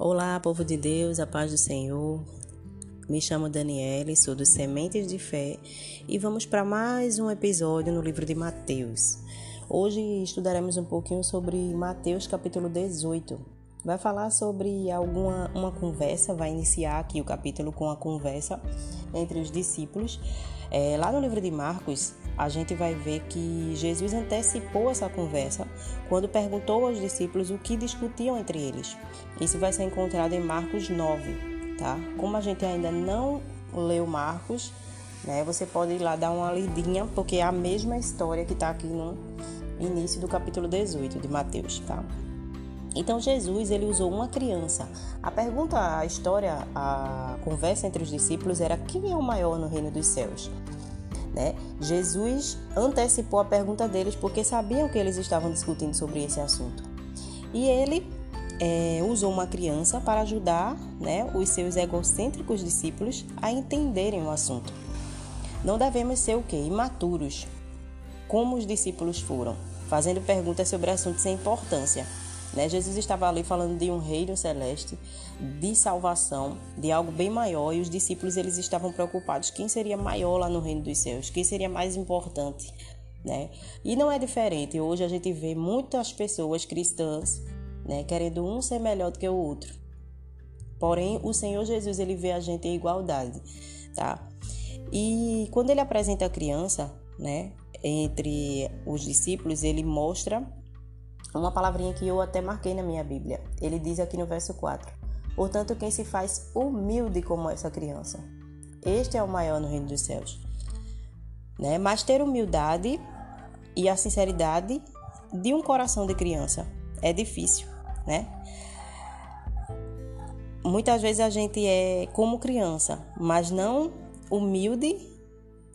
Olá, povo de Deus, a paz do Senhor. Me chamo Daniele, sou dos Sementes de Fé e vamos para mais um episódio no livro de Mateus. Hoje estudaremos um pouquinho sobre Mateus capítulo 18. Vai falar sobre alguma uma conversa, vai iniciar aqui o capítulo com a conversa entre os discípulos. É, lá no livro de Marcos, a gente vai ver que Jesus antecipou essa conversa quando perguntou aos discípulos o que discutiam entre eles. Isso vai ser encontrado em Marcos 9, tá? Como a gente ainda não leu Marcos, né? Você pode ir lá dar uma lidinha, porque é a mesma história que está aqui no início do capítulo 18 de Mateus, tá? Então Jesus ele usou uma criança. A pergunta, a história, a conversa entre os discípulos era quem é o maior no reino dos céus? Né? Jesus antecipou a pergunta deles porque sabiam que eles estavam discutindo sobre esse assunto. E ele é, usou uma criança para ajudar né, os seus egocêntricos discípulos a entenderem o assunto. Não devemos ser o quê? Imaturos, como os discípulos foram, fazendo perguntas sobre assuntos sem importância. Né? Jesus estava ali falando de um reino celeste, de salvação, de algo bem maior, e os discípulos eles estavam preocupados quem seria maior lá no reino dos céus, quem seria mais importante. Né? E não é diferente. Hoje a gente vê muitas pessoas cristãs né, querendo um ser melhor do que o outro. Porém, o Senhor Jesus ele vê a gente em igualdade, tá? E quando ele apresenta a criança, né, entre os discípulos, ele mostra uma palavrinha que eu até marquei na minha Bíblia. Ele diz aqui no verso 4: Portanto, quem se faz humilde como essa criança, este é o maior no reino dos céus. Né? Mas ter humildade e a sinceridade de um coração de criança é difícil, né? Muitas vezes a gente é como criança, mas não humilde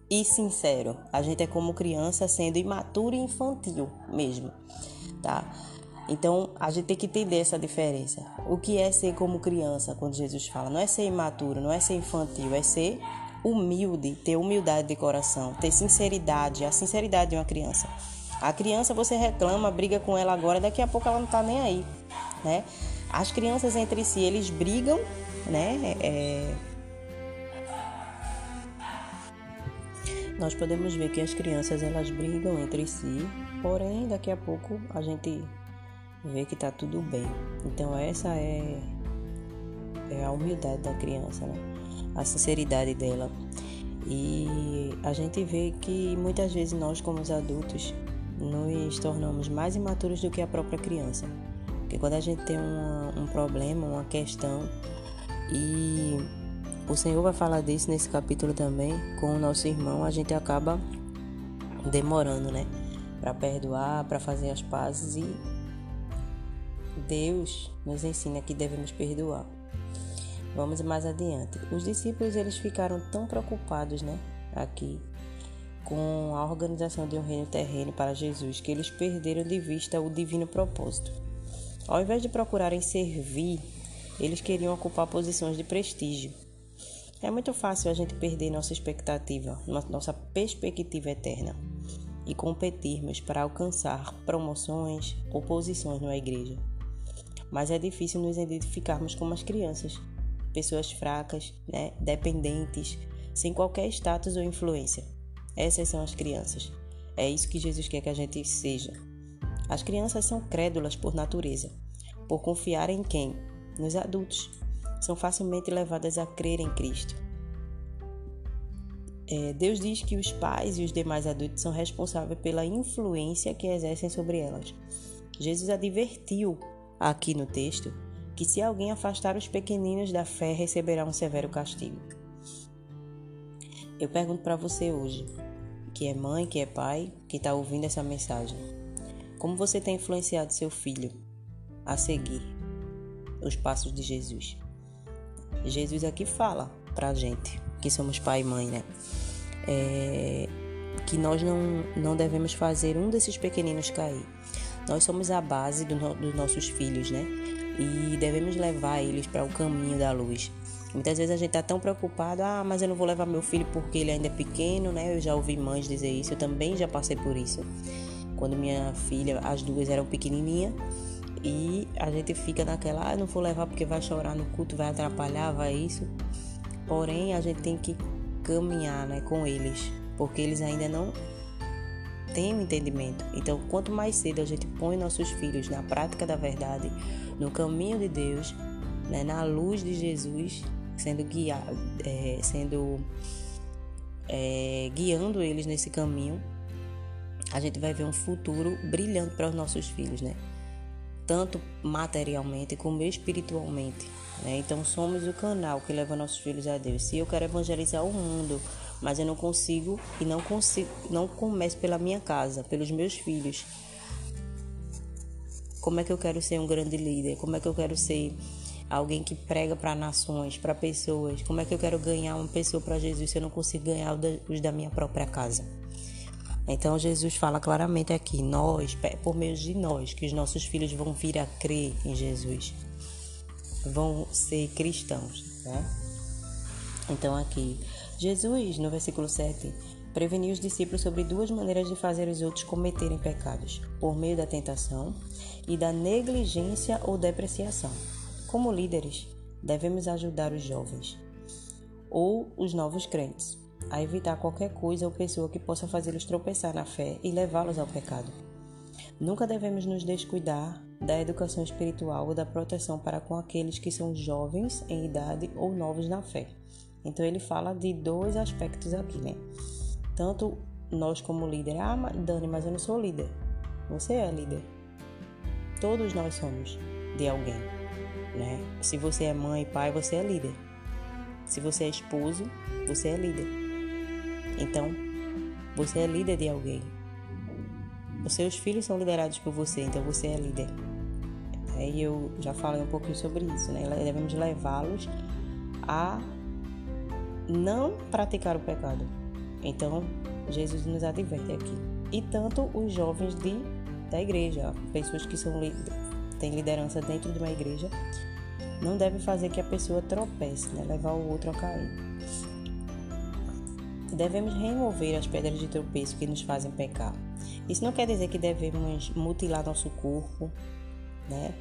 e sincero. A gente é como criança sendo imaturo e infantil mesmo tá? Então, a gente tem que entender essa diferença. O que é ser como criança, quando Jesus fala? Não é ser imaturo, não é ser infantil, é ser humilde, ter humildade de coração, ter sinceridade, a sinceridade de uma criança. A criança você reclama, briga com ela agora, daqui a pouco ela não tá nem aí, né? As crianças entre si, eles brigam, né? É... Nós podemos ver que as crianças elas brigam entre si Porém, daqui a pouco a gente vê que tá tudo bem. Então essa é, é a humildade da criança, né? A sinceridade dela. E a gente vê que muitas vezes nós, como os adultos, nos tornamos mais imaturos do que a própria criança. Porque quando a gente tem uma, um problema, uma questão, e o Senhor vai falar disso nesse capítulo também, com o nosso irmão, a gente acaba demorando, né? para perdoar, para fazer as pazes e Deus nos ensina que devemos perdoar. Vamos mais adiante. Os discípulos eles ficaram tão preocupados, né, aqui com a organização de um reino terreno para Jesus que eles perderam de vista o divino propósito. Ao invés de procurarem servir, eles queriam ocupar posições de prestígio. É muito fácil a gente perder nossa expectativa, nossa perspectiva eterna e competirmos para alcançar promoções ou posições na igreja. Mas é difícil nos identificarmos como as crianças, pessoas fracas, né, dependentes, sem qualquer status ou influência. Essas são as crianças. É isso que Jesus quer que a gente seja. As crianças são crédulas por natureza, por confiar em quem? Nos adultos. São facilmente levadas a crer em Cristo é, Deus diz que os pais e os demais adultos são responsáveis pela influência que exercem sobre elas. Jesus advertiu aqui no texto que se alguém afastar os pequeninos da fé, receberá um severo castigo. Eu pergunto para você hoje, que é mãe, que é pai, que está ouvindo essa mensagem, como você tem influenciado seu filho a seguir os passos de Jesus? Jesus aqui fala para a gente que somos pai e mãe, né? É, que nós não, não devemos fazer um desses pequeninos cair. Nós somos a base do no, dos nossos filhos, né? E devemos levar eles para o caminho da luz. Muitas vezes a gente está tão preocupado, ah, mas eu não vou levar meu filho porque ele ainda é pequeno, né? Eu já ouvi mães dizer isso, eu também já passei por isso. Quando minha filha, as duas eram pequenininhas, E a gente fica naquela, ah, não vou levar porque vai chorar no culto, vai atrapalhar, vai isso. Porém, a gente tem que caminhar né, com eles, porque eles ainda não têm o um entendimento. Então, quanto mais cedo a gente põe nossos filhos na prática da verdade, no caminho de Deus, né, na luz de Jesus, sendo guiado, é, sendo é, guiando eles nesse caminho, a gente vai ver um futuro brilhante para os nossos filhos, né? Tanto materialmente como espiritualmente. Né? Então somos o canal que leva nossos filhos a Deus. Se eu quero evangelizar o mundo, mas eu não consigo e não consigo, não começo pela minha casa, pelos meus filhos. Como é que eu quero ser um grande líder? Como é que eu quero ser alguém que prega para nações, para pessoas. Como é que eu quero ganhar uma pessoa para Jesus se eu não consigo ganhar os da minha própria casa? Então Jesus fala claramente aqui, nós, por meio de nós, que os nossos filhos vão vir a crer em Jesus, vão ser cristãos, né? Então aqui, Jesus, no versículo 7, preveniu os discípulos sobre duas maneiras de fazer os outros cometerem pecados, por meio da tentação e da negligência ou depreciação. Como líderes, devemos ajudar os jovens ou os novos crentes a evitar qualquer coisa ou pessoa que possa fazê-los tropeçar na fé e levá-los ao pecado. Nunca devemos nos descuidar da educação espiritual ou da proteção para com aqueles que são jovens em idade ou novos na fé. Então ele fala de dois aspectos aqui, né? Tanto nós como líder, ah, Dani, mas eu não sou líder. Você é líder. Todos nós somos de alguém né? Se você é mãe e pai, você é líder. Se você é esposo, você é líder. Então, você é líder de alguém. Os seus filhos são liderados por você, então você é líder. E eu já falei um pouquinho sobre isso, né? Devemos levá-los a não praticar o pecado. Então, Jesus nos adverte aqui. E tanto os jovens de, da igreja, pessoas que são tem liderança dentro de uma igreja, não deve fazer que a pessoa tropece, né? levar o outro a cair. Devemos remover as pedras de tropeço que nos fazem pecar. Isso não quer dizer que devemos mutilar nosso corpo, né?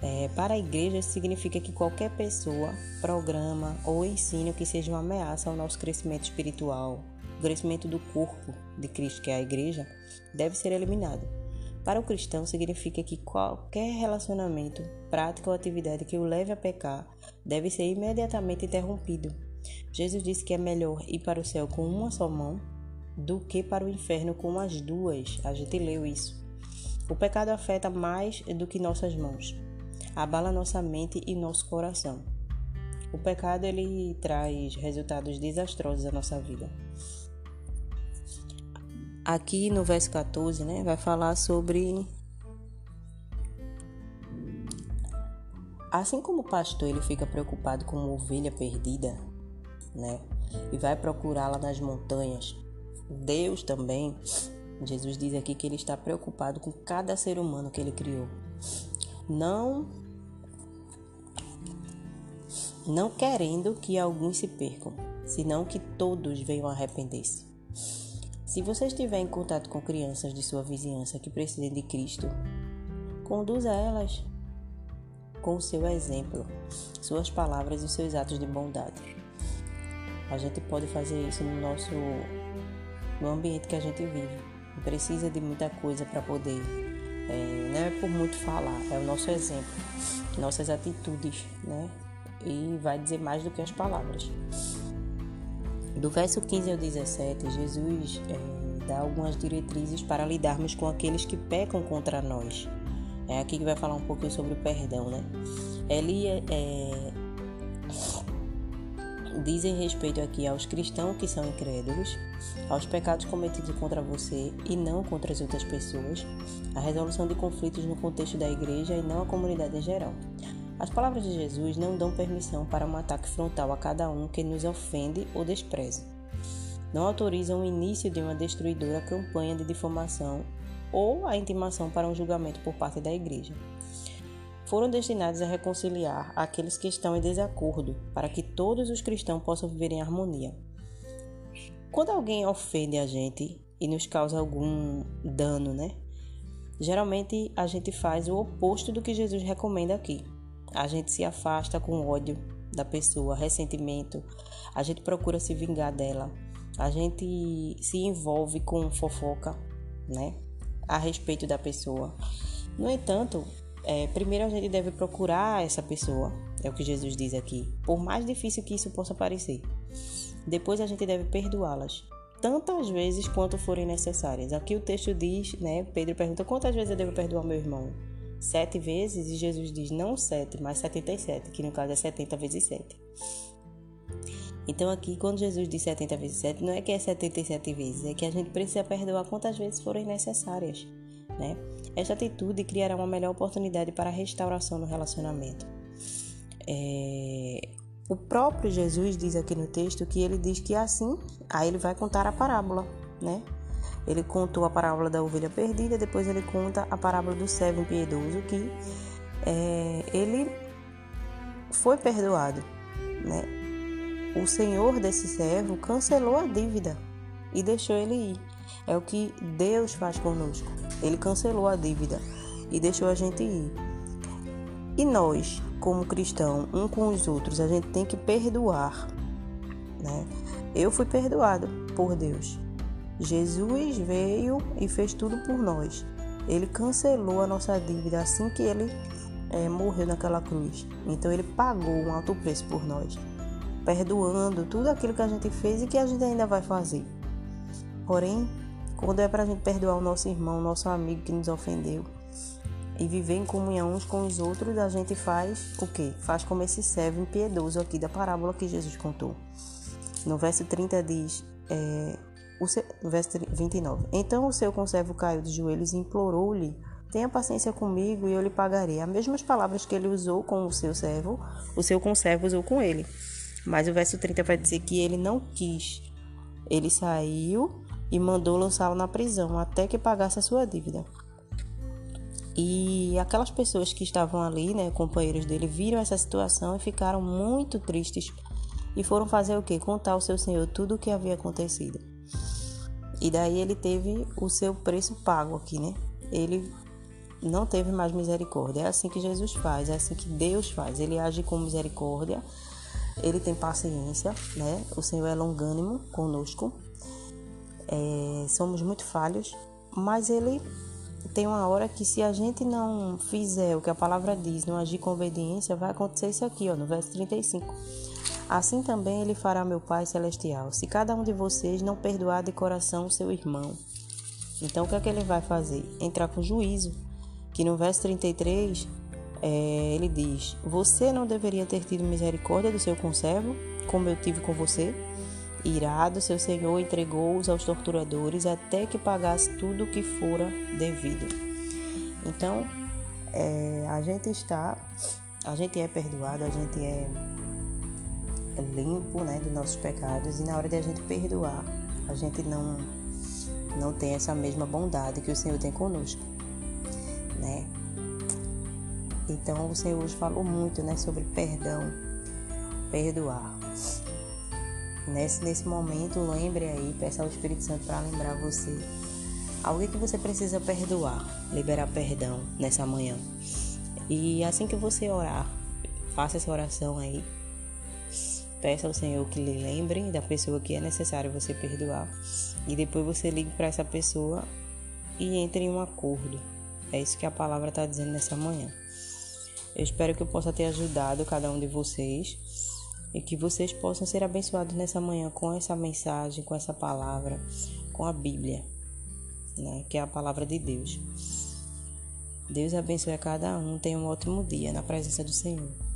É, para a igreja, isso significa que qualquer pessoa, programa ou ensino que seja uma ameaça ao nosso crescimento espiritual, o crescimento do corpo de Cristo, que é a igreja, deve ser eliminado. Para o cristão, significa que qualquer relacionamento, prática ou atividade que o leve a pecar deve ser imediatamente interrompido. Jesus disse que é melhor ir para o céu com uma só mão do que para o inferno com as duas. A gente leu isso. O pecado afeta mais do que nossas mãos. Abala nossa mente e nosso coração. O pecado ele traz resultados desastrosos à nossa vida. Aqui no verso 14, né, vai falar sobre assim como o pastor ele fica preocupado com uma ovelha perdida, né, e vai procurá-la nas montanhas, Deus também, Jesus diz aqui que ele está preocupado com cada ser humano que ele criou. Não não querendo que alguns se percam, senão que todos venham arrepender-se. Se você estiver em contato com crianças de sua vizinhança que precisem de Cristo, conduza elas com o seu exemplo, suas palavras e seus atos de bondade. A gente pode fazer isso no nosso no ambiente que a gente vive. Não precisa de muita coisa para poder, é, não é por muito falar, é o nosso exemplo, nossas atitudes, né? E vai dizer mais do que as palavras. Do verso 15 ao 17, Jesus é, dá algumas diretrizes para lidarmos com aqueles que pecam contra nós. É aqui que vai falar um pouquinho sobre o perdão, né? Ele é, dizem respeito aqui aos cristãos que são incrédulos, aos pecados cometidos contra você e não contra as outras pessoas, a resolução de conflitos no contexto da igreja e não a comunidade em geral. As palavras de Jesus não dão permissão para um ataque frontal a cada um que nos ofende ou despreza. Não autorizam o início de uma destruidora campanha de difamação ou a intimação para um julgamento por parte da igreja. Foram destinados a reconciliar aqueles que estão em desacordo, para que todos os cristãos possam viver em harmonia. Quando alguém ofende a gente e nos causa algum dano, né? Geralmente a gente faz o oposto do que Jesus recomenda aqui. A gente se afasta com ódio da pessoa, ressentimento, a gente procura se vingar dela, a gente se envolve com fofoca, né? A respeito da pessoa. No entanto, é, primeiro a gente deve procurar essa pessoa, é o que Jesus diz aqui, por mais difícil que isso possa parecer. Depois a gente deve perdoá-las, tantas vezes quanto forem necessárias. Aqui o texto diz, né? Pedro pergunta: quantas vezes eu devo perdoar meu irmão? Sete vezes? E Jesus diz: não sete, mas setenta e sete, que no caso é setenta vezes sete. Então aqui, quando Jesus diz 70 vezes 7, não é que é 77 vezes, é que a gente precisa perdoar quantas vezes forem necessárias, né? Esta atitude criará uma melhor oportunidade para a restauração do relacionamento. É... O próprio Jesus diz aqui no texto que ele diz que assim, aí ele vai contar a parábola, né? Ele contou a parábola da ovelha perdida, depois ele conta a parábola do servo impiedoso que é, ele foi perdoado, né? o senhor desse servo cancelou a dívida e deixou ele ir. É o que Deus faz conosco. Ele cancelou a dívida e deixou a gente ir. E nós, como cristão, um com os outros, a gente tem que perdoar, né? Eu fui perdoado por Deus. Jesus veio e fez tudo por nós. Ele cancelou a nossa dívida assim que ele é, morreu naquela cruz. Então ele pagou um alto preço por nós perdoando tudo aquilo que a gente fez e que a gente ainda vai fazer. Porém, quando é para a gente perdoar o nosso irmão, o nosso amigo que nos ofendeu e viver em comunhão uns com os outros, a gente faz o quê? Faz como esse servo impiedoso aqui da parábola que Jesus contou. No verso 30 diz, é, o seu, verso 29, Então o seu conservo caiu de joelhos e implorou-lhe Tenha paciência comigo e eu lhe pagarei. As mesmas palavras que ele usou com o seu servo, o seu conservo usou com ele. Mas o verso 30 vai dizer que ele não quis. Ele saiu e mandou lançá-lo na prisão até que pagasse a sua dívida. E aquelas pessoas que estavam ali, né, companheiros dele, viram essa situação e ficaram muito tristes e foram fazer o que? Contar ao seu senhor tudo o que havia acontecido. E daí ele teve o seu preço pago aqui, né? Ele não teve mais misericórdia. É assim que Jesus faz, é assim que Deus faz. Ele age com misericórdia ele tem paciência, né? O Senhor é longânimo conosco. É, somos muito falhos, mas ele tem uma hora que se a gente não fizer o que a palavra diz, não agir com obediência, vai acontecer isso aqui, ó, no verso 35. Assim também ele fará meu Pai celestial, se cada um de vocês não perdoar de coração seu irmão. Então o que é que ele vai fazer? Entrar com juízo, que no verso 33 é, ele diz: Você não deveria ter tido misericórdia do seu conservo, como eu tive com você? Irado, seu senhor entregou-os aos torturadores até que pagasse tudo o que fora devido. Então, é, a gente está, a gente é perdoado, a gente é limpo né, dos nossos pecados e na hora de a gente perdoar, a gente não, não tem essa mesma bondade que o Senhor tem conosco. Né? Então o Senhor hoje falou muito né, sobre perdão, perdoar. Nesse, nesse momento, lembre aí, peça ao Espírito Santo para lembrar você alguém que você precisa perdoar, liberar perdão nessa manhã. E assim que você orar, faça essa oração aí. Peça ao Senhor que lhe lembre da pessoa que é necessário você perdoar. E depois você ligue para essa pessoa e entre em um acordo. É isso que a palavra está dizendo nessa manhã. Eu espero que eu possa ter ajudado cada um de vocês e que vocês possam ser abençoados nessa manhã com essa mensagem, com essa palavra, com a Bíblia, né, que é a palavra de Deus. Deus abençoe a cada um. Tenha um ótimo dia na presença do Senhor.